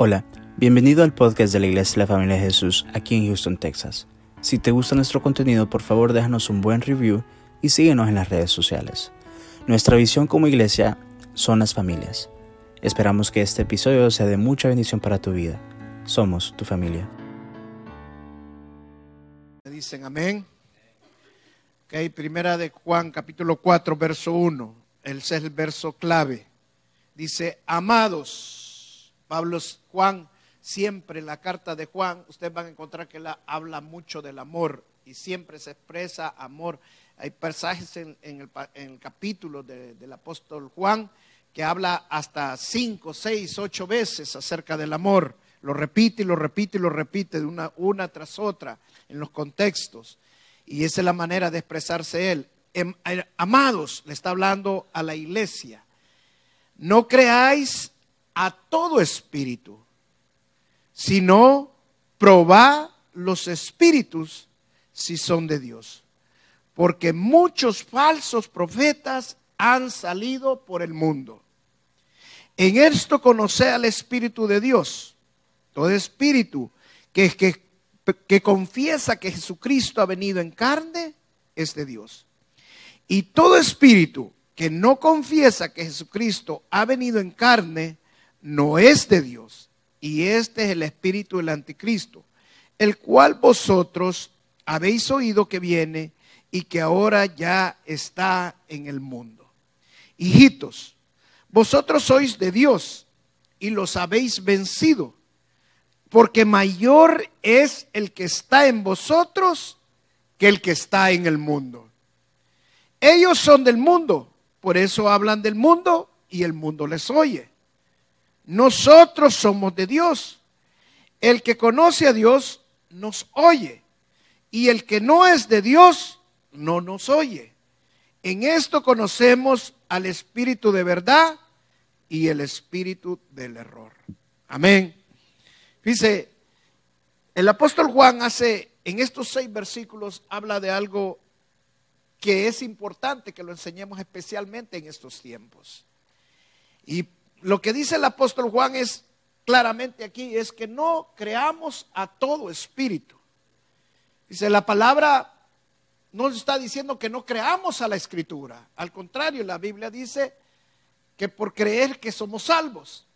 Hola, bienvenido al podcast de la Iglesia de la Familia de Jesús aquí en Houston, Texas. Si te gusta nuestro contenido, por favor déjanos un buen review y síguenos en las redes sociales. Nuestra visión como iglesia son las familias. Esperamos que este episodio sea de mucha bendición para tu vida. Somos tu familia. Dicen amén. Ok, primera de Juan, capítulo 4, verso 1. Ese es el verso clave. Dice, amados, Pablo, Juan, siempre en la carta de Juan, ustedes van a encontrar que la habla mucho del amor y siempre se expresa amor. Hay pasajes en, el, capítulo del apóstol Juan que habla hasta cinco, seis, ocho veces acerca del amor. Lo repite y lo repite y lo repite de una, una tras otra en los contextos. Y esa es la manera de expresarse él. Em, eh, amados, le está hablando a la iglesia. No creáis a todo espíritu, sino probad los espíritus si son de Dios. Porque muchos falsos profetas han salido por el mundo. En esto conoce al Espíritu de Dios. Todo espíritu que, que, que confiesa que Jesucristo ha venido en carne es de Dios. Y todo espíritu que no confiesa que Jesucristo ha venido en carne no es de Dios. Y este es el espíritu del anticristo, el cual vosotros habéis oído que viene y que ahora ya está en el mundo. Hijitos, vosotros sois de Dios y los habéis vencido, porque mayor es el que está en vosotros que el que está en el mundo. Ellos son del mundo, por eso hablan del mundo y el mundo les oye. Nosotros somos de Dios. El que conoce a Dios nos oye y el que no es de Dios no nos oye. En esto conocemos al espíritu de verdad y el espíritu del error. Amén. Dice, el apóstol Juan hace, en estos seis versículos, habla de algo que es importante que lo enseñemos especialmente en estos tiempos. Y lo que dice el apóstol Juan es claramente aquí, es que no creamos a todo espíritu. Dice, la palabra no está diciendo que no creamos a la escritura. Al contrario, la Biblia dice que por creer que somos salvos.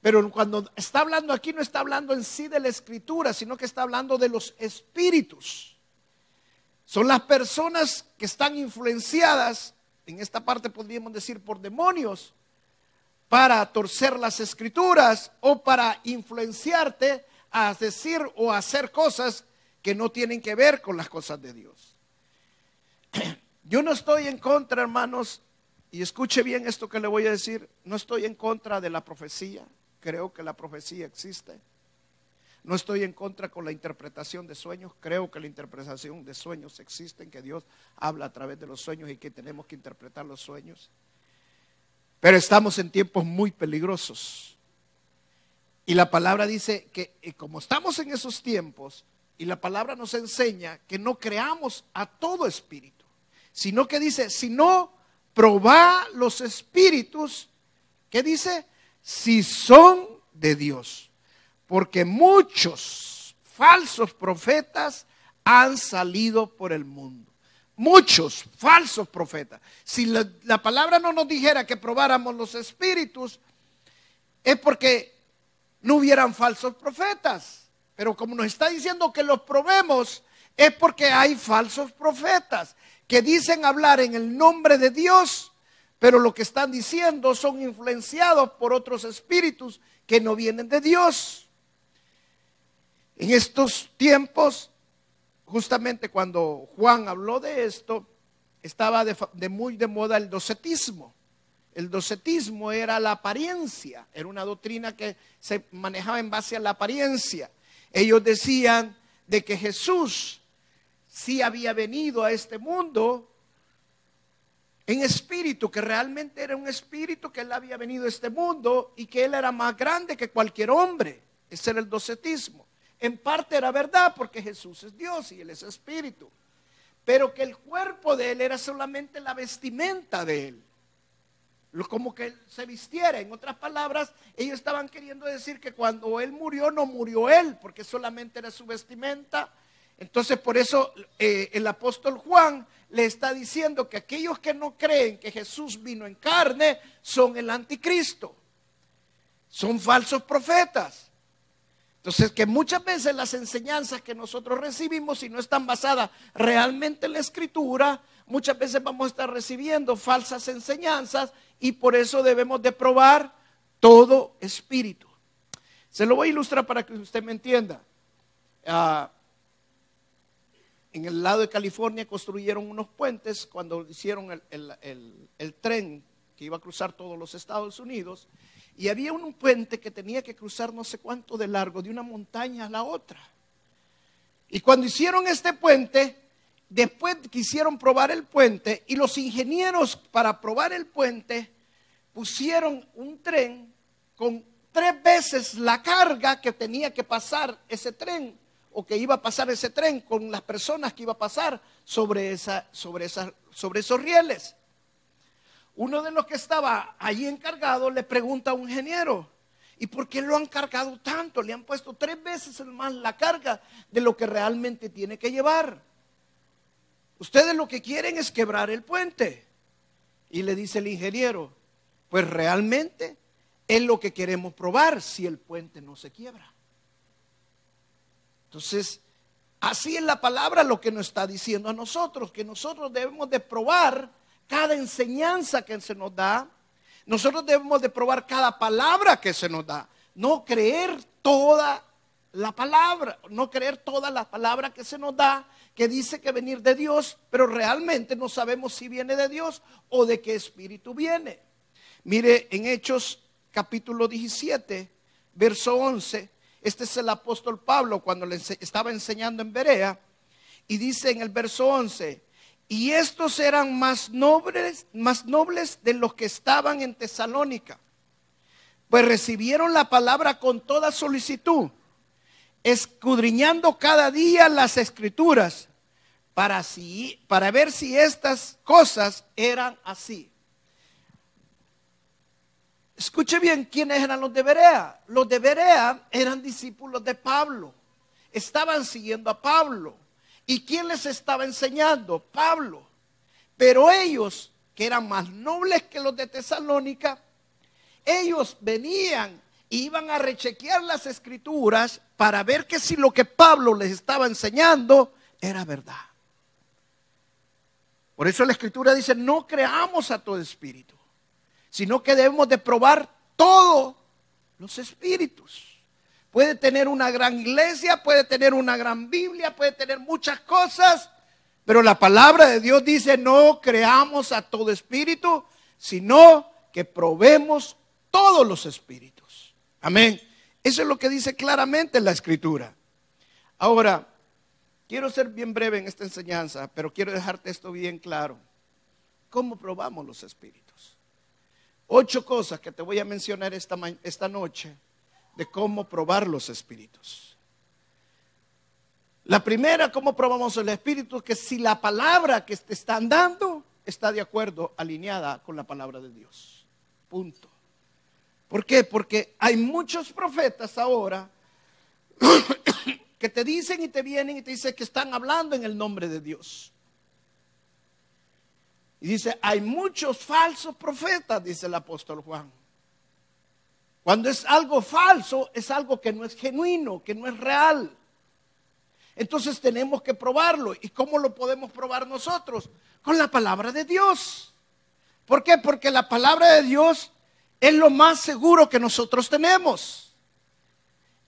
Pero cuando está hablando aquí no está hablando en sí de la escritura, sino que está hablando de los espíritus. Son las personas que están influenciadas, en esta parte podríamos decir por demonios, para torcer las escrituras o para influenciarte a decir o hacer cosas que no tienen que ver con las cosas de Dios. Yo no estoy en contra, hermanos, y escuche bien esto que le voy a decir, no estoy en contra de la profecía, creo que la profecía existe. No estoy en contra con la interpretación de sueños, creo que la interpretación de sueños existe, que Dios habla a través de los sueños y que tenemos que interpretar los sueños. Pero estamos en tiempos muy peligrosos. Y la palabra dice que como estamos en esos tiempos, y la palabra nos enseña que no creamos a todo espíritu, sino que dice, si no, probá los espíritus, ¿qué dice? Si son de Dios. Porque muchos falsos profetas han salido por el mundo. Muchos falsos profetas. Si la, la, palabra no nos dijera que probáramos los espíritus, es porque no hubieran falsos profetas. Pero como nos está diciendo que los probemos, es porque hay falsos profetas que dicen hablar en el nombre de Dios, pero lo que están diciendo son influenciados por otros espíritus que no vienen de Dios. En estos tiempos, justamente cuando Juan habló de esto, estaba de, muy de moda el docetismo. El docetismo era la apariencia, era una doctrina que se manejaba en base a la apariencia. Ellos decían de que Jesús sí había venido a este mundo en espíritu, que realmente era un espíritu que él había venido a este mundo y que él era más grande que cualquier hombre. Ese era el docetismo. En parte era verdad porque Jesús es Dios y Él es Espíritu. Pero que el cuerpo de Él era solamente la vestimenta de Él. como que se vistiera. En otras palabras, ellos estaban queriendo decir que cuando él murió, no murió él, porque solamente era su vestimenta. Entonces, por eso eh, el apóstol Juan le está diciendo que aquellos que no creen que Jesús vino en carne son el anticristo. Son falsos profetas. Entonces, que muchas veces las enseñanzas que nosotros recibimos, si no están basadas realmente en la escritura, muchas veces vamos a estar recibiendo falsas enseñanzas y por eso debemos de probar todo espíritu. Se lo voy a ilustrar para que usted me entienda. Ah, en el lado de California construyeron unos puentes cuando hicieron el tren que iba a cruzar todos los Estados Unidos y había un puente que tenía que cruzar no sé cuánto de largo, de una montaña a la otra. Y cuando hicieron este puente, después quisieron probar el puente y los ingenieros para probar el puente pusieron un tren con tres veces la carga que tenía que pasar ese tren o que iba a pasar ese tren con las personas que iba a pasar sobre, esa, sobre, sobre esos rieles uno de los que estaba allí encargado le pregunta a un ingeniero, ¿y por qué lo han cargado tanto? Le han puesto tres veces más la carga de lo que realmente tiene que llevar. Ustedes lo que quieren es quebrar el puente. Y le dice el ingeniero, pues realmente es lo que queremos probar si el puente no se quiebra. Entonces, así es la palabra lo que nos está diciendo a nosotros, que nosotros debemos de probar cada enseñanza que se nos da. Nosotros debemos de probar cada palabra que se nos da. No creer toda la palabra, no creer toda la palabra que se nos da, que dice que venir de Dios, pero realmente no sabemos si viene de Dios o de qué espíritu viene. Mire, en Hechos capítulo 17, verso 11, este es el apóstol Pablo cuando le estaba enseñando en Berea, y dice en el verso 11, y estos eran más nobles, más nobles de los que estaban en Tesalónica, pues recibieron la palabra con toda solicitud, escudriñando cada día las escrituras para, para ver si estas cosas eran así. Escuche bien quiénes eran los de Berea. Los de Berea eran discípulos de Pablo. Estaban siguiendo a Pablo. ¿Y quién les estaba enseñando? Pablo. Pero ellos, que eran más nobles que los de Tesalónica, ellos venían e iban a rechequear las escrituras para ver que si lo que Pablo les estaba enseñando era verdad. Por eso la escritura dice, no creamos a todo espíritu, sino que debemos de probar todos los espíritus. Puede tener una gran iglesia, puede tener una gran Biblia, puede tener muchas cosas, pero la palabra de Dios dice, no creamos a todo espíritu, sino que probemos todos los espíritus. Amén. Eso es lo que dice claramente la escritura. Ahora, quiero ser bien breve en esta enseñanza, pero quiero dejarte esto bien claro. ¿Cómo probamos los espíritus? Ocho cosas que te voy a mencionar esta, esta noche de cómo probar los espíritus. La primera, cómo probamos el espíritu, que si la palabra que te están dando está de acuerdo, alineada con la palabra de Dios. Punto. ¿Por qué? Porque hay muchos profetas ahora que te dicen y te vienen y te dicen que están hablando en el nombre de Dios. Y dice, hay muchos falsos profetas, dice el apóstol Juan. Cuando es algo falso, es algo que no es genuino, que no es real. Entonces tenemos que probarlo. ¿Y cómo lo podemos probar nosotros? Con la palabra de Dios. ¿Por qué? Porque la palabra de Dios es lo más seguro que nosotros tenemos.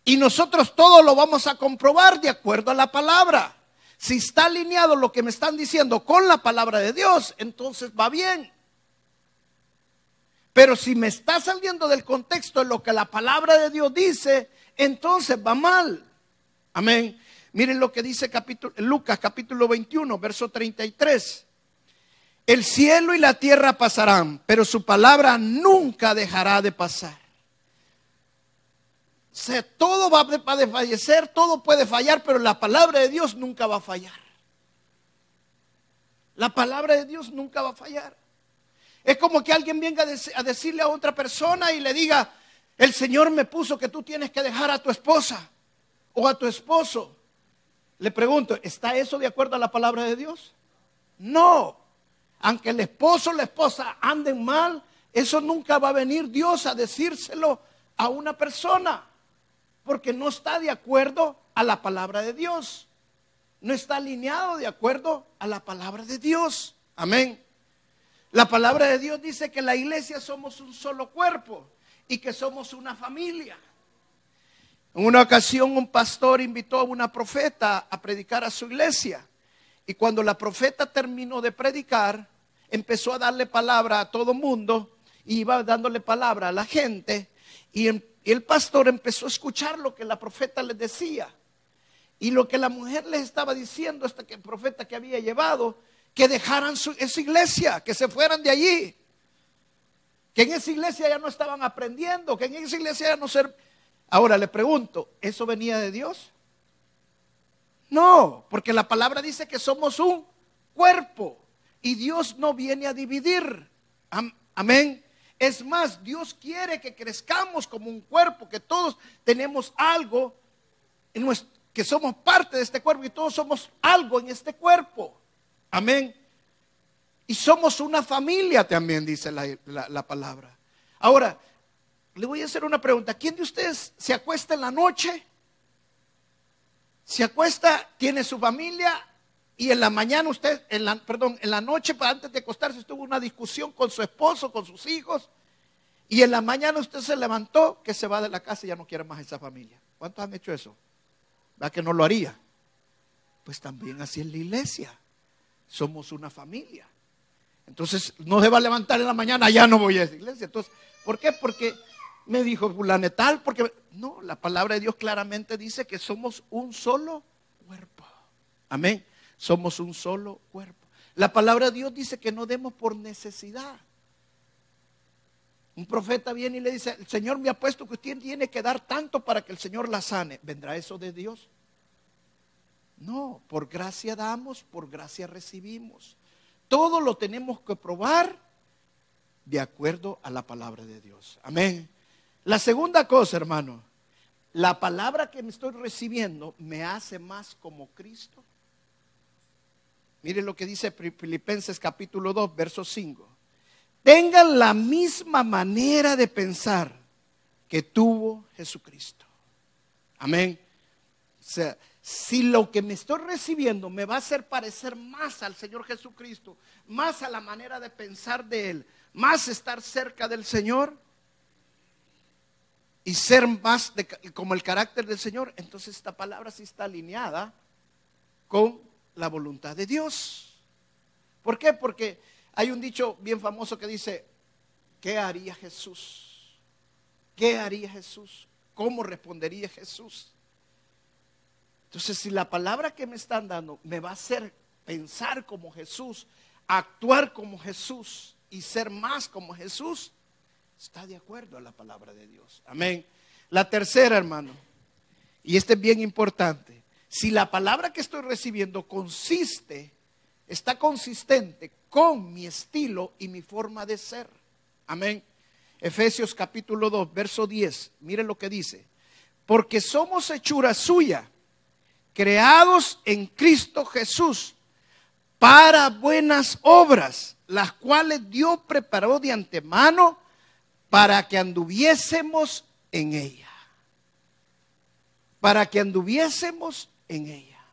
Y nosotros todo lo vamos a comprobar de acuerdo a la palabra. Si está alineado lo que me están diciendo con la palabra de Dios, entonces va bien. Pero si me está saliendo del contexto de lo que la palabra de Dios dice, entonces va mal. Amén. Miren lo que dice capítulo, Lucas capítulo 21, verso 33. El cielo y la tierra pasarán, pero su palabra nunca dejará de pasar. O sea, todo va a fallecer, todo puede fallar, pero la palabra de Dios nunca va a fallar. La palabra de Dios nunca va a fallar. Es como que alguien venga a decirle a otra persona y le diga, el Señor me puso que tú tienes que dejar a tu esposa o a tu esposo. Le pregunto, ¿está eso de acuerdo a la palabra de Dios? No. Aunque el esposo o la esposa anden mal, eso nunca va a venir Dios a decírselo a una persona, porque no está de acuerdo a la palabra de Dios. No está alineado de acuerdo a la palabra de Dios. Amén. La palabra de Dios dice que la iglesia somos un solo cuerpo y que somos una familia. En una ocasión un pastor invitó a una profeta a predicar a su iglesia. Y cuando la profeta terminó de predicar, empezó a darle palabra a todo mundo y iba dándole palabra a la gente. Y, el pastor empezó a escuchar lo que la profeta le decía. Y lo que la mujer les estaba diciendo, hasta que el profeta que había llevado, que dejaran su, esa iglesia, que se fueran de allí. Que en esa iglesia ya no estaban aprendiendo, que en esa iglesia ya no ser. Ahora le pregunto, ¿eso venía de Dios? No, porque la palabra dice que somos un cuerpo y Dios no viene a dividir. Amén. Es más, Dios quiere que crezcamos como un cuerpo, que todos tenemos algo, que somos parte de este cuerpo y todos somos algo en este cuerpo. Amén. Y somos una familia también, dice la, palabra. Ahora, le voy a hacer una pregunta. ¿Quién de ustedes se acuesta en la noche? Se acuesta, tiene su familia y en la mañana usted, en la, perdón, en la noche antes de acostarse tuvo una discusión con su esposo, con sus hijos. Y en la mañana usted se levantó que se va de la casa y ya no quiere más esa familia. ¿Cuántos han hecho eso? ¿Va que no lo haría? Pues también así en la iglesia. Somos una familia. Entonces no se va a levantar en la mañana, ya no voy a esa iglesia. Entonces, ¿por qué? Porque me dijo fulanetal, porque no, la palabra de Dios claramente dice que somos un solo cuerpo. Amén. Somos un solo cuerpo. La palabra de Dios dice que no demos por necesidad. Un profeta viene y le dice, el Señor me ha puesto que usted tiene que dar tanto para que el Señor la sane. ¿Vendrá eso de Dios? No, por gracia damos, por gracia recibimos. Todo lo tenemos que probar de acuerdo a la palabra de Dios. Amén. La segunda cosa, hermano, la palabra que me estoy recibiendo me hace más como Cristo. Mire lo que dice Filipenses capítulo 2, verso 5 tengan la misma manera de pensar que tuvo Jesucristo. Amén. Sea, si lo que me estoy recibiendo me va a hacer parecer más al Señor Jesucristo, más a la manera de pensar de Él, más estar cerca del Señor y ser más como el carácter del Señor, entonces esta palabra sí está alineada con la voluntad de Dios. ¿Por qué? Porque hay un dicho bien famoso que dice, ¿qué haría Jesús? ¿Qué haría Jesús? ¿Cómo respondería Jesús? Entonces, si la palabra que me están dando me va a hacer pensar como Jesús, actuar como Jesús y ser más como Jesús, está de acuerdo a la palabra de Dios. Amén. La tercera, hermano, y este es bien importante, si la palabra que estoy recibiendo consiste, está consistente con mi estilo y mi forma de ser. Amén. Efesios capítulo 2, verso 10. Miren lo que dice. Porque somos hechura suya, creados en Cristo Jesús para buenas obras, las cuales Dios preparó de antemano para que anduviésemos en ella. Para que anduviésemos en ella.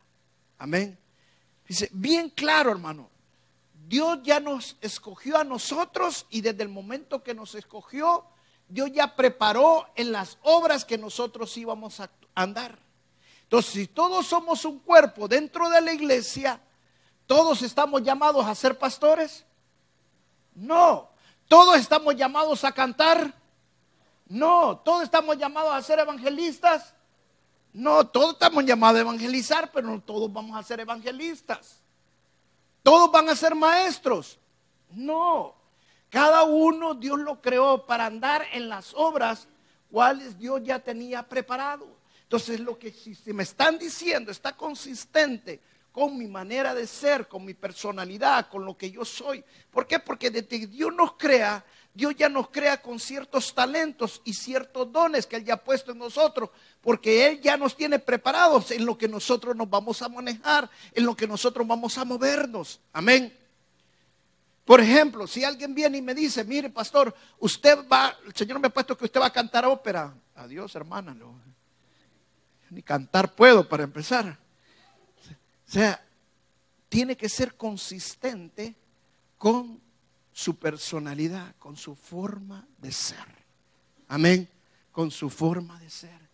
Amén. Dice, bien claro, hermano, Dios ya nos escogió a nosotros y desde el momento que nos escogió, Dios ya preparó en las obras que nosotros íbamos a andar. Entonces, si todos somos un cuerpo dentro de la iglesia, ¿todos estamos llamados a ser pastores? No. ¿Todos estamos llamados a cantar? No. ¿Todos estamos llamados a ser evangelistas? No. Todos estamos llamados a evangelizar, pero no todos vamos a ser evangelistas. ¿Todos van a ser maestros? No. Cada uno Dios lo creó para andar en las obras cuales Dios ya tenía preparado. Entonces lo que si me están diciendo está consistente con mi manera de ser, con mi personalidad, con lo que yo soy. ¿Por qué? Porque desde que Dios nos crea, Dios ya nos crea con ciertos talentos y ciertos dones que Él ya ha puesto en nosotros, porque Él ya nos tiene preparados en lo que nosotros nos vamos a manejar, en lo que nosotros vamos a movernos. Amén. Por ejemplo, si alguien viene y me dice, mire pastor, usted va, el Señor me ha puesto que usted va a cantar ópera. Adiós, hermana, no. Ni cantar puedo para empezar. O sea, tiene que ser consistente con su personalidad, con su forma de ser. Amén. Con su forma de ser.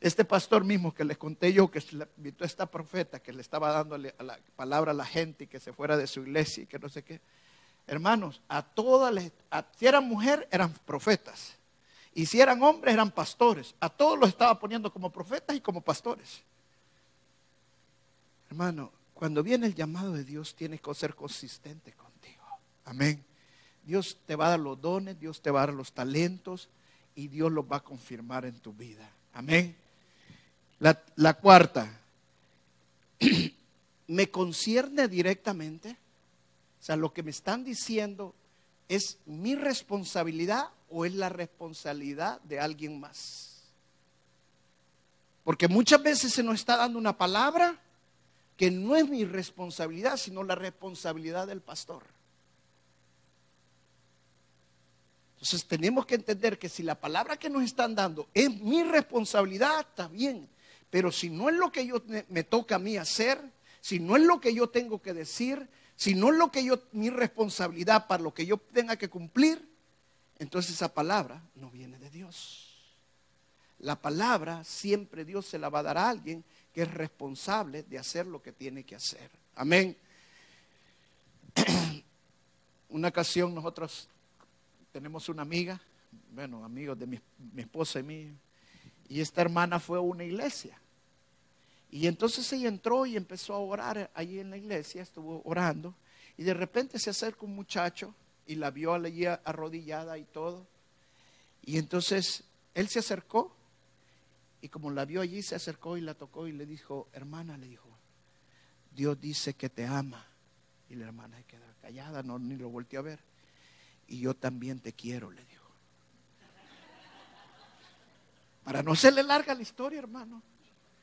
Este pastor mismo que les conté yo, que invitó a esta profeta que le estaba dando la palabra a la gente y que se fuera de su iglesia y que no sé qué. Hermanos, a todas les, si eran mujer, eran profetas. Y si eran hombres, eran pastores. A todos los estaba poniendo como profetas y como pastores. Hermano, cuando viene el llamado de Dios, tienes que ser consistente contigo. Amén. Dios te va a dar los dones, Dios te va a dar los talentos y Dios los va a confirmar en tu vida. Amén. La, la cuarta, me concierne directamente. O sea, lo que me están diciendo es mi responsabilidad o es la responsabilidad de alguien más. Porque muchas veces se nos está dando una palabra que no es mi responsabilidad, sino la responsabilidad del pastor. Entonces tenemos que entender que si la palabra que nos están dando es mi responsabilidad, está bien. Pero si no es lo que yo me toca a mí hacer, si no es lo que yo tengo que decir, si no es lo que yo mi responsabilidad para lo que yo tenga que cumplir, entonces esa palabra no viene de Dios. La palabra siempre Dios se la va a dar a alguien que es responsable de hacer lo que tiene que hacer. Amén. Una ocasión nosotros tenemos una amiga, bueno, amigos de mi, esposa y mí, y esta hermana fue a una iglesia. Y entonces ella entró y empezó a orar allí en la iglesia, estuvo orando, y de repente se acerca un muchacho y la vio allí arrodillada y todo. Y entonces él se acercó y como la vio allí, se acercó y la tocó y le dijo, hermana, le dijo, Dios dice que te ama. Y la hermana se quedó callada, no, ni lo volteó a ver y yo también te quiero, le dijo. Para no serle larga la historia, hermano,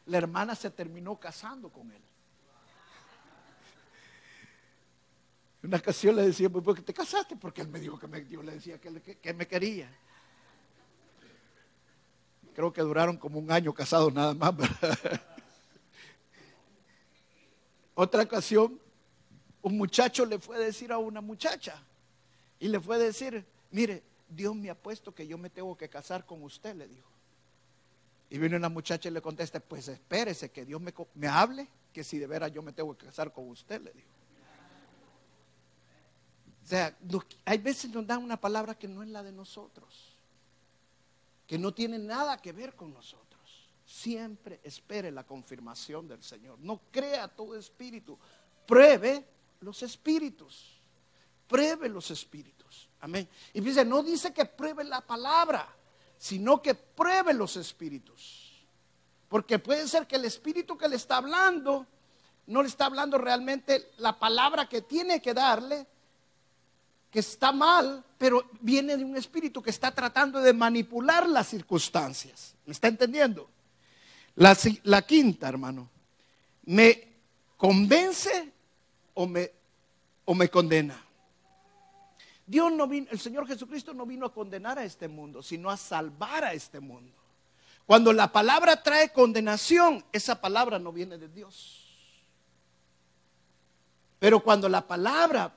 la hermana se terminó casando con él. Una ocasión le decía, pues, ¿por qué te casaste? Porque él me dijo que me, yo le decía que, que me quería. Creo que duraron como un año casados nada más. Otra ocasión, un muchacho le fue a decir a una muchacha, y le fue a decir, mire, Dios me ha puesto que yo me tengo que casar con usted, le dijo. Y viene una muchacha y le contesta, pues espérese que Dios me, me hable, que si de veras yo me tengo que casar con usted, le dijo. O sea, hay veces nos dan una palabra que no es la de nosotros, que no tiene nada que ver con nosotros. Siempre espere la confirmación del Señor. No crea todo espíritu, pruebe los espíritus. Pruebe los espíritus. Amén. Y dice, no dice que pruebe la palabra, sino que pruebe los espíritus. Porque puede ser que el espíritu que le está hablando no le está hablando realmente la palabra que tiene que darle, que está mal, pero viene de un espíritu que está tratando de manipular las circunstancias. ¿Me está entendiendo? La, la quinta, hermano, ¿me convence o me, o me condena? Dios no vino, el Señor Jesucristo no vino a condenar a este mundo, sino a salvar a este mundo. Cuando la palabra trae condenación, esa palabra no viene de Dios. Pero cuando la palabra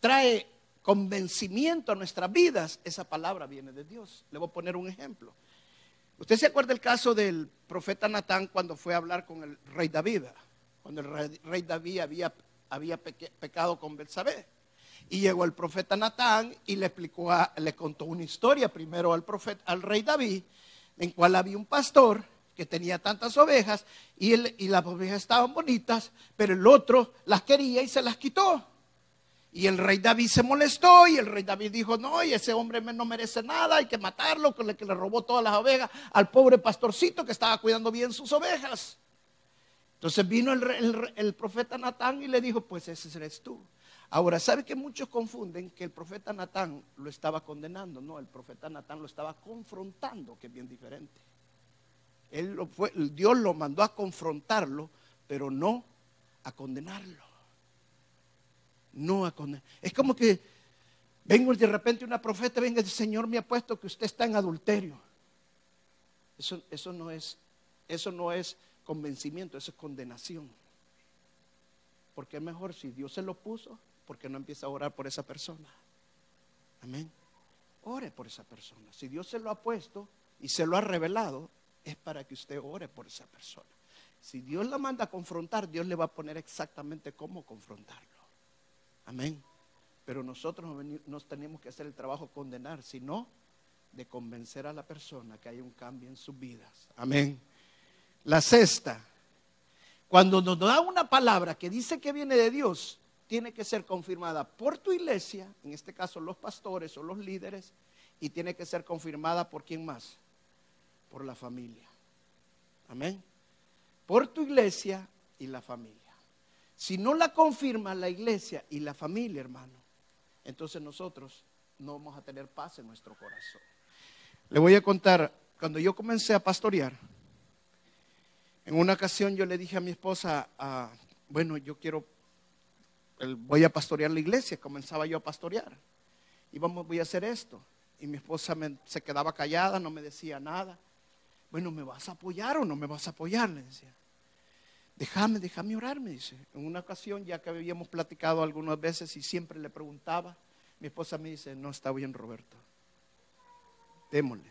trae convencimiento a nuestras vidas, esa palabra viene de Dios. Le voy a poner un ejemplo. ¿Usted se acuerda el caso del profeta Natán cuando fue a hablar con el rey David? Cuando el rey, David había, había pecado con Belsabé. Y llegó el profeta Natán y le explicó, le contó una historia primero al profeta, al rey David, en cual había un pastor que tenía tantas ovejas y, y las ovejas estaban bonitas, pero el otro las quería y se las quitó. Y el rey David se molestó y el rey David dijo, no, y ese hombre no merece nada, hay que matarlo, que le, que le robó todas las ovejas al pobre pastorcito que estaba cuidando bien sus ovejas. Entonces vino el, profeta Natán y le dijo, pues ese eres tú. Ahora, ¿sabe que muchos confunden que el profeta Natán lo estaba condenando? No, el profeta Natán lo estaba confrontando, que es bien diferente. Él lo fue, Dios lo mandó a confrontarlo, pero no a condenarlo. No a condenar. Es como que vengo de repente una profeta, venga, el Señor me ha puesto que usted está en adulterio. Eso, eso no es, eso no es convencimiento, eso es condenación. Porque es mejor si Dios se lo puso, porque no empieza a orar por esa persona. Amén. Ore por esa persona. Si Dios se lo ha puesto y se lo ha revelado, es para que usted ore por esa persona. Si Dios la manda a confrontar, Dios le va a poner exactamente cómo confrontarlo. Amén. Pero nosotros no tenemos que hacer el trabajo condenar, sino de convencer a la persona que hay un cambio en sus vidas. Amén. La sexta, cuando nos da una palabra que dice que viene de Dios, tiene que ser confirmada por tu iglesia, en este caso los pastores o los líderes, y tiene que ser confirmada por quién más? Por la familia. Amén. Por tu iglesia y la familia. Si no la confirma la iglesia y la familia, hermano, entonces nosotros no vamos a tener paz en nuestro corazón. Le voy a contar, cuando yo comencé a pastorear, en una ocasión yo le dije a mi esposa, ah, bueno, yo quiero, voy a pastorear la iglesia, comenzaba yo a pastorear, y vamos, voy a hacer esto. Y mi esposa se quedaba callada, no me decía nada. Bueno, ¿me vas a apoyar o no me vas a apoyar? Le decía. Déjame, déjame orar, me dice. En una ocasión, ya que habíamos platicado algunas veces y siempre le preguntaba, mi esposa me dice, no está bien, Roberto. Démosle.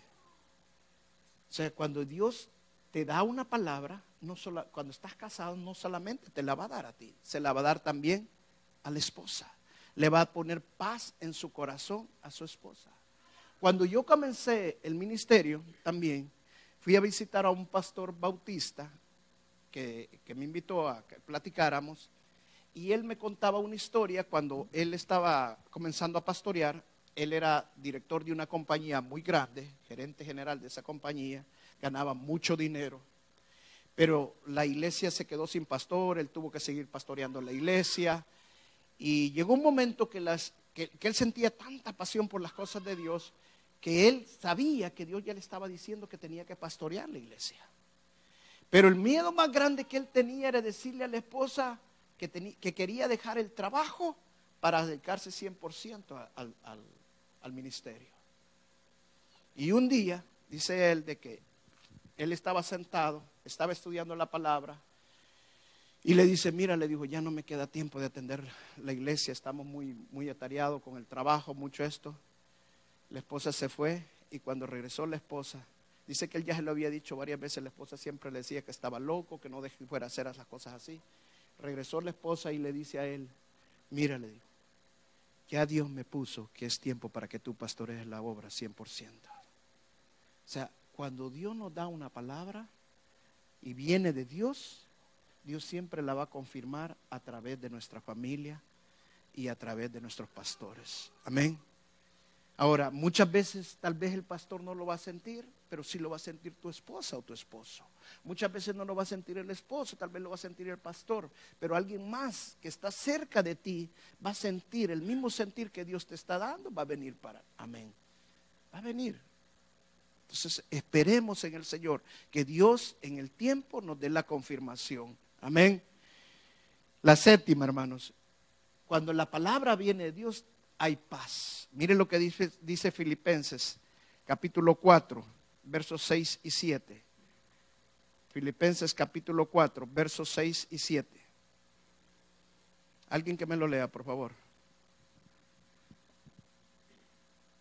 O sea, cuando Dios te da una palabra, no cuando estás casado, no solamente te la va a dar a ti, se la va a dar también a la esposa. Le va a poner paz en su corazón a su esposa. Cuando yo comencé el ministerio también, fui a visitar a un pastor bautista que, que me invitó a que platicáramos y él me contaba una historia cuando él estaba comenzando a pastorear. Él era director de una compañía muy grande, gerente general de esa compañía, ganaba mucho dinero pero la iglesia se quedó sin pastor, él tuvo que seguir pastoreando la iglesia. Y llegó un momento que, él sentía tanta pasión por las cosas de Dios que él sabía que Dios ya le estaba diciendo que tenía que pastorear la iglesia. Pero el miedo más grande que él tenía era decirle a la esposa que, quería dejar el trabajo para dedicarse 100% al, al ministerio. Y un día, dice él, de que él estaba sentado estaba estudiando la palabra y le dice, mira, le dijo, ya no me queda tiempo de atender la iglesia, estamos muy, muy atareados con el trabajo, mucho esto. La esposa se fue y cuando regresó la esposa, dice que él ya se lo había dicho varias veces, la esposa siempre le decía que estaba loco, que no fuera a hacer las cosas así. Regresó la esposa y le dice a él, mira, le dijo, ya Dios me puso que es tiempo para que tú pastorees la obra 100%. O sea, cuando Dios nos da una palabra, y viene de Dios, Dios siempre la va a confirmar a través de nuestra familia y a través de nuestros pastores. Amén. Ahora, muchas veces tal vez el pastor no lo va a sentir, pero sí lo va a sentir tu esposa o tu esposo. Muchas veces no lo va a sentir el esposo, tal vez lo va a sentir el pastor, pero alguien más que está cerca de ti va a sentir el mismo sentir que Dios te está dando, va a venir para. Amén. Va a venir. Entonces esperemos en el Señor que Dios en el tiempo nos dé la confirmación. Amén. La séptima, hermanos, cuando la palabra viene de Dios, hay paz. Miren lo que dice, dice Filipenses, capítulo 4, versos 6 y 7. Filipenses capítulo 4, versos 6 y 7. Alguien que me lo lea, por favor.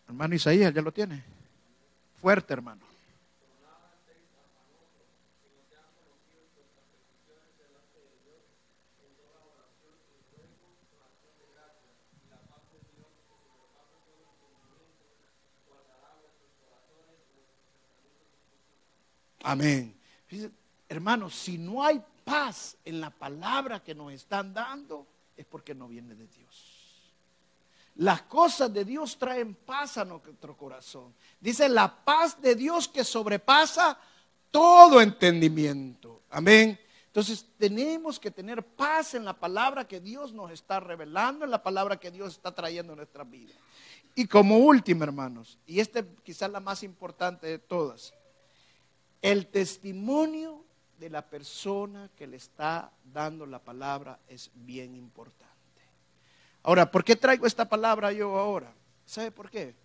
Hermano Isaías, ¿ya lo tiene? Fuerte, hermano. Amén. Hermanos, si no hay paz en la palabra que nos están dando, es porque no viene de Dios. Las cosas de Dios traen paz a nuestro corazón. Dice la paz de Dios que sobrepasa todo entendimiento. Amén. Entonces tenemos que tener paz en la palabra que Dios nos está revelando, en la palabra que Dios está trayendo en nuestra vida. Y como último, hermanos, y esta es quizás la más importante de todas, el testimonio de la persona que le está dando la palabra es bien importante. Ahora, ¿por qué traigo esta palabra yo ahora? ¿Sabe por qué?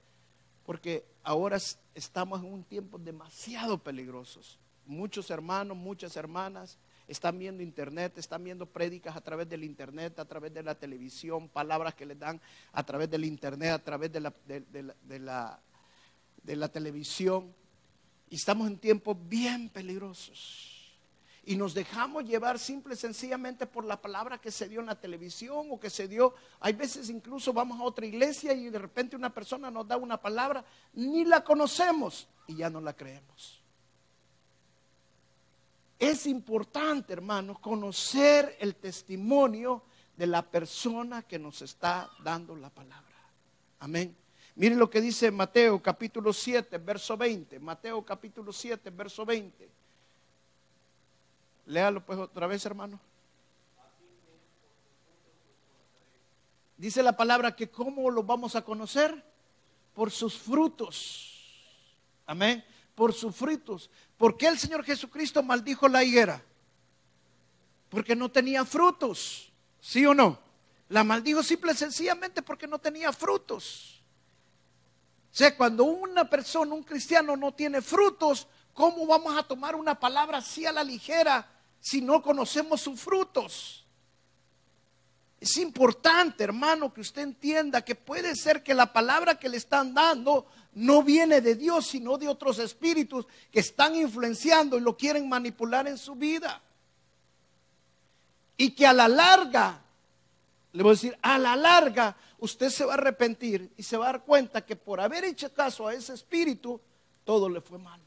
Porque ahora estamos en un tiempo demasiado peligrosos. Muchos hermanos, muchas hermanas están viendo internet, están viendo prédicas a través del internet, a través de la televisión, palabras que les dan a través del internet, a través de la, de, la, de la televisión. Y estamos en tiempos bien peligrosos y nos dejamos llevar simple y sencillamente por la palabra que se dio en la televisión o que se dio, hay veces incluso vamos a otra iglesia y de repente una persona nos da una palabra, ni la conocemos y ya no la creemos. Es importante, hermanos, conocer el testimonio de la persona que nos está dando la palabra. Amén. Miren lo que dice Mateo capítulo 7, verso 20. Mateo capítulo 7, verso 20. Léalo pues otra vez, hermano. Dice la palabra que cómo lo vamos a conocer por sus frutos. Amén. Por sus frutos. ¿Por qué el Señor Jesucristo maldijo la higuera? Porque no tenía frutos. ¿Sí o no? La maldijo simple y sencillamente porque no tenía frutos. O sea, cuando una persona, un cristiano no tiene frutos, ¿cómo vamos a tomar una palabra así a la ligera si no conocemos sus frutos. Es importante, hermano, que usted entienda que puede ser que la palabra que le están dando no viene de Dios, sino de otros espíritus que están influenciando y lo quieren manipular en su vida. Y que a la larga, le voy a decir, a la larga, usted se va a arrepentir y se va a dar cuenta que por haber hecho caso a ese espíritu, todo le fue mal.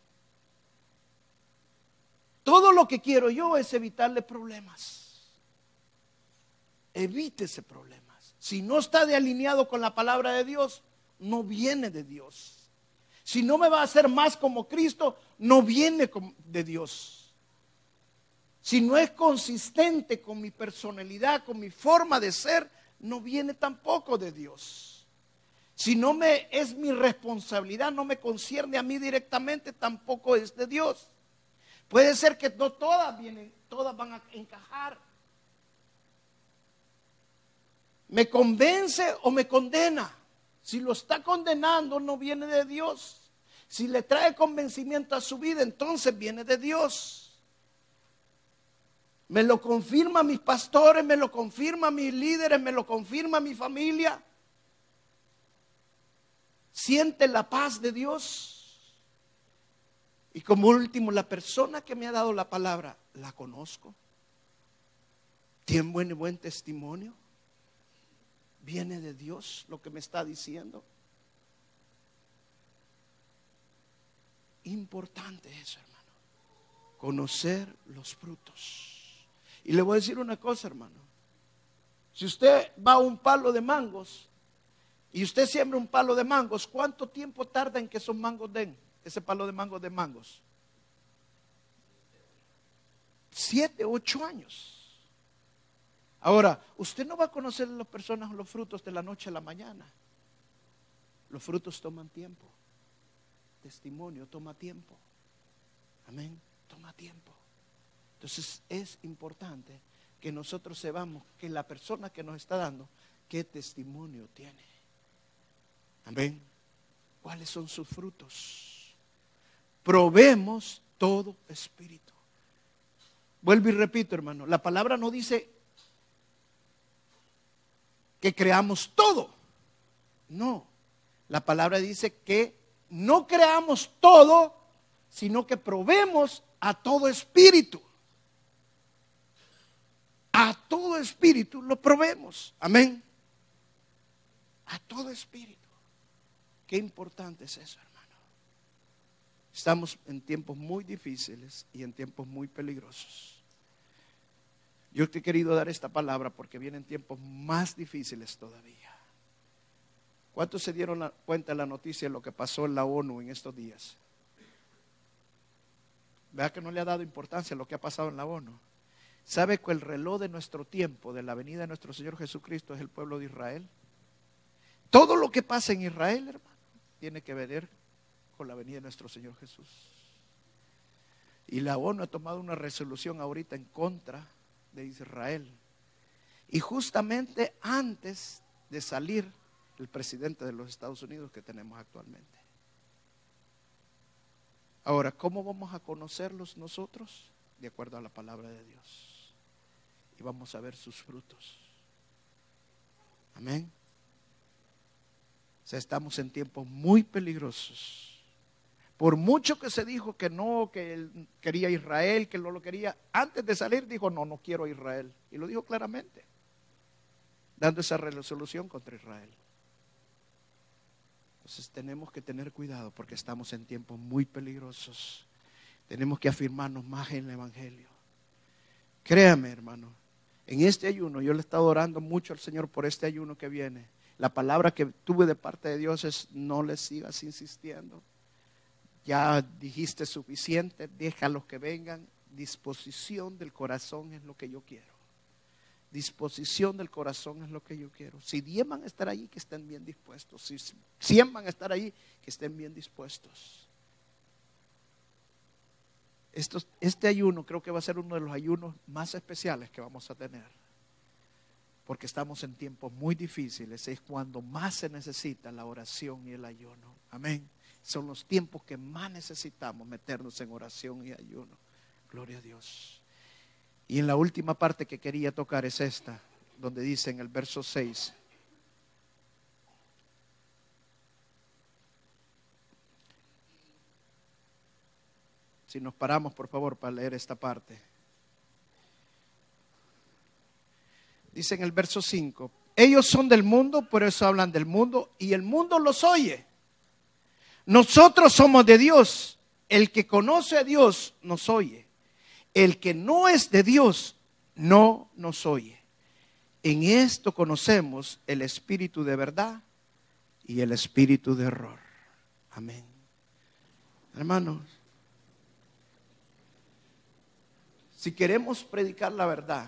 Todo lo que quiero yo es evitarle problemas. Evítese problemas. Si no está de alineado con la palabra de Dios, no viene de Dios. Si no me va a hacer más como Cristo, no viene de Dios. Si no es consistente con mi personalidad, con mi forma de ser, no viene tampoco de Dios. Si no me es mi responsabilidad, no me concierne a mí directamente, tampoco es de Dios. Puede ser que no todas vienen, todas van a encajar. ¿Me convence o me condena? Si lo está condenando, no viene de Dios. Si le trae convencimiento a su vida, entonces viene de Dios. Me lo confirma mis pastores, me lo confirma mis líderes, me lo confirma mi familia. Siente la paz de Dios. Y como último, la persona que me ha dado la palabra, la conozco. Tiene buen, buen testimonio. Viene de Dios lo que me está diciendo. Importante eso, hermano. Conocer los frutos. Y le voy a decir una cosa, hermano. Si usted va a un palo de mangos y usted siembra un palo de mangos, ¿cuánto tiempo tarda en que esos mangos den? ese palo de mango de mangos? Siete, ocho años. Ahora, usted no va a conocer a las personas los frutos de la noche a la mañana. Los frutos toman tiempo. Testimonio toma tiempo. Amén. Toma tiempo. Entonces es importante que nosotros sepamos que la persona que nos está dando, qué testimonio tiene. Amén. ¿Cuáles son sus frutos? probemos todo espíritu. Vuelvo y repito, hermano, la palabra no dice que creamos todo. No, la palabra dice que no creamos todo, sino que probemos a todo espíritu. A todo espíritu lo probemos. Amén. A todo espíritu. Qué importante es eso, hermano. Estamos en tiempos muy difíciles y en tiempos muy peligrosos. Yo te he querido dar esta palabra porque vienen tiempos más difíciles todavía. ¿Cuántos se dieron cuenta de la noticia de lo que pasó en la ONU en estos días? Vea que no le ha dado importancia a lo que ha pasado en la ONU. ¿Sabe que el reloj de nuestro tiempo, de la venida de nuestro Señor Jesucristo, es el pueblo de Israel? Todo lo que pasa en Israel, hermano, tiene que ver con la venida de nuestro Señor Jesús. Y la ONU ha tomado una resolución ahorita en contra de Israel. Y justamente antes de salir el presidente de los Estados Unidos que tenemos actualmente. Ahora, ¿cómo vamos a conocerlos nosotros? De acuerdo a la palabra de Dios. Y vamos a ver sus frutos. Amén. O sea, estamos en tiempos muy peligrosos. Por mucho que se dijo que no, que él quería Israel, que no lo quería, antes de salir dijo, no, no quiero a Israel. Y lo dijo claramente, dando esa resolución contra Israel. Entonces tenemos que tener cuidado porque estamos en tiempos muy peligrosos. Tenemos que afirmarnos más en el Evangelio. Créame, hermano, en este ayuno, yo le he estado orando mucho al Señor por este ayuno que viene. La palabra que tuve de parte de Dios es no le sigas insistiendo. Ya dijiste suficiente, deja los que vengan. Disposición del corazón es lo que yo quiero disposición del corazón es lo que yo quiero. Si 10 van a estar ahí, que estén bien dispuestos. Si 100 van a estar ahí, que estén bien dispuestos. Este ayuno creo que va a ser uno de los ayunos más especiales que vamos a tener. Porque estamos en tiempos muy difíciles. Es cuando más se necesita la oración y el ayuno. Amén. Son los tiempos que más necesitamos meternos en oración y ayuno. Gloria a Dios. Y en la última parte que quería tocar es esta, donde dice en el verso 6. Si nos paramos, por favor, para leer esta parte. Dice en el verso 5, ellos son del mundo, por eso hablan del mundo, y el mundo los oye. Nosotros somos de Dios. El que conoce a Dios nos oye el que no es de Dios no nos oye. En esto conocemos el espíritu de verdad y el espíritu de error. Amén. Hermanos, si queremos predicar la verdad,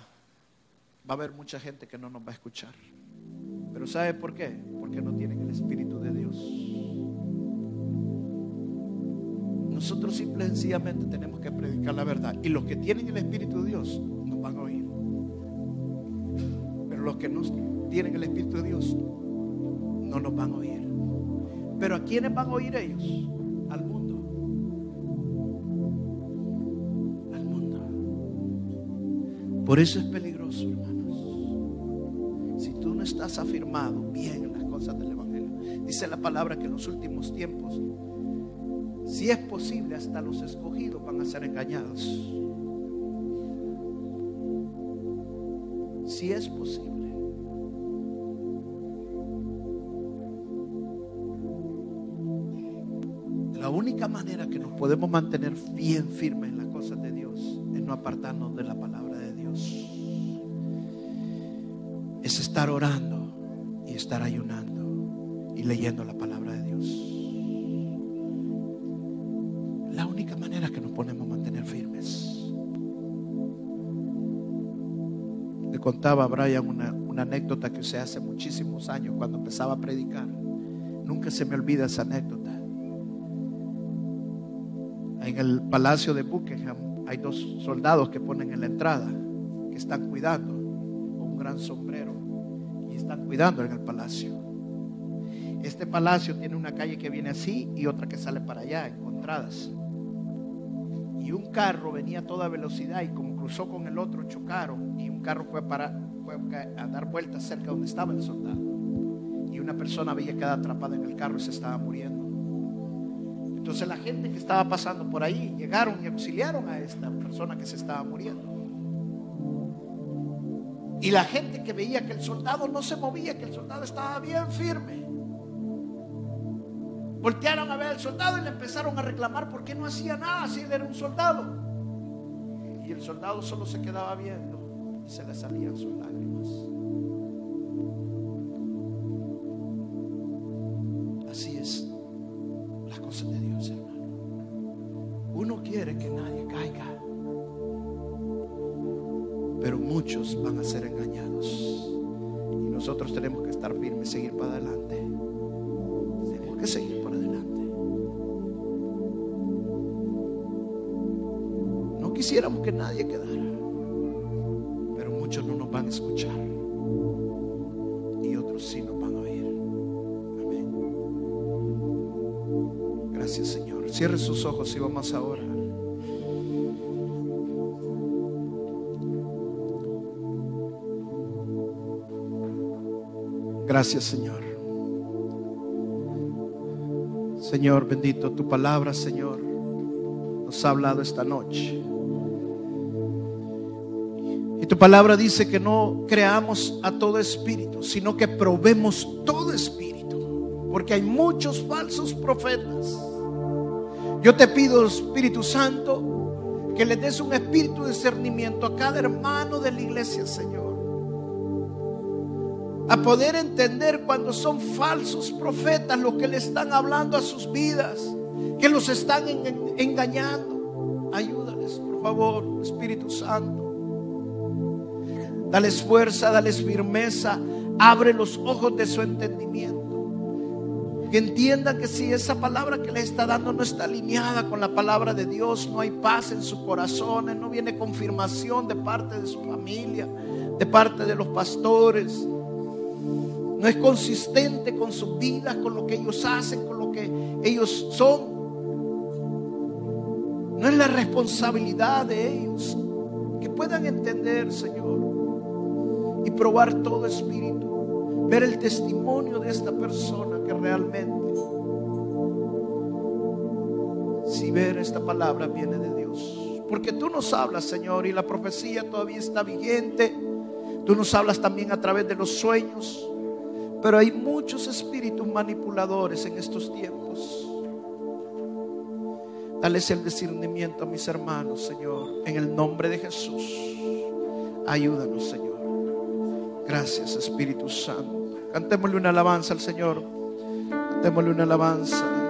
va a haber mucha gente que no nos va a escuchar. Pero ¿sabe por qué? Porque no tienen el espíritu de Dios. Nosotros simple y sencillamente tenemos que predicar la verdad. Y los que tienen el Espíritu de Dios nos van a oír. Pero los que no tienen el Espíritu de Dios no nos van a oír. Pero ¿a quiénes van a oír ellos? Al. Por eso es peligroso, hermanos. Si tú no estás afirmado bien en las cosas del Evangelio. Dice la palabra que en los últimos tiempos si es posible, hasta los escogidos van a ser engañados. Si es posible. La única manera que nos podemos mantener bien firmes en las cosas de Dios es no apartarnos de la palabra de Es estar orando y estar ayunando y leyendo la palabra de Dios. contaba a Brian una, una anécdota que usé hace muchísimos años cuando empezaba a predicar. Nunca se me olvida esa anécdota. En el palacio de Buckingham hay dos soldados que ponen en la entrada, están cuidando, con un gran sombrero, y están cuidando en el palacio. Este palacio tiene una calle que viene así y otra que sale para allá, encontradas. Y un carro venía a toda velocidad y como cruzó con el otro, chocaron y un carro fue, para, a dar vueltas cerca donde estaba el soldado. Y una persona había quedado atrapada en el carro y se estaba muriendo. Entonces la gente que estaba pasando por ahí llegaron y auxiliaron a esta persona que se estaba muriendo. Y la gente que veía que el soldado no se movía, que el soldado estaba bien firme. Voltearon a ver al soldado y le empezaron a reclamar por qué no hacía nada si él era un soldado. Y el soldado solo se quedaba viendo y se le salían sus lágrimas. Seguir para adelante. No quisiéramos que nadie quedara, pero muchos no nos van a escuchar y otros sí nos van a oír. Amén. Gracias Señor. Cierre sus ojos y vamos a orar. Gracias Señor. Señor bendito, tu palabra Señor nos ha hablado esta noche. Y tu palabra dice que no creamos a todo espíritu, sino que probemos todo espíritu, porque hay muchos falsos profetas. Yo te pido, Espíritu Santo, que le des un espíritu de discernimiento a cada hermano de la iglesia, Señor a poder entender cuando son falsos profetas los que le están hablando a sus vidas, que los están engañando. Ayúdales, por favor, Espíritu Santo. Dales fuerza, dales firmeza, abre los ojos de su entendimiento. Que entiendan que si esa palabra que le está dando no está alineada con la palabra de Dios, no hay paz en sus corazones, no viene confirmación de parte de su familia, de parte de los pastores no es consistente con sus vidas, con lo que ellos hacen, con lo que ellos son. No es la responsabilidad de ellos que puedan entender, Señor, y probar todo espíritu, ver el testimonio de esta persona que realmente, si ver esta palabra viene de Dios. Porque tú nos hablas, Señor, y la profecía todavía está vigente. Tú nos hablas también a través de los sueños. Pero hay muchos espíritus manipuladores en estos tiempos. Dales el discernimiento a mis hermanos, Señor, en el nombre de Jesús. Ayúdanos, Señor. Gracias, Espíritu Santo. Cantémosle una alabanza al Señor. Cantémosle una alabanza.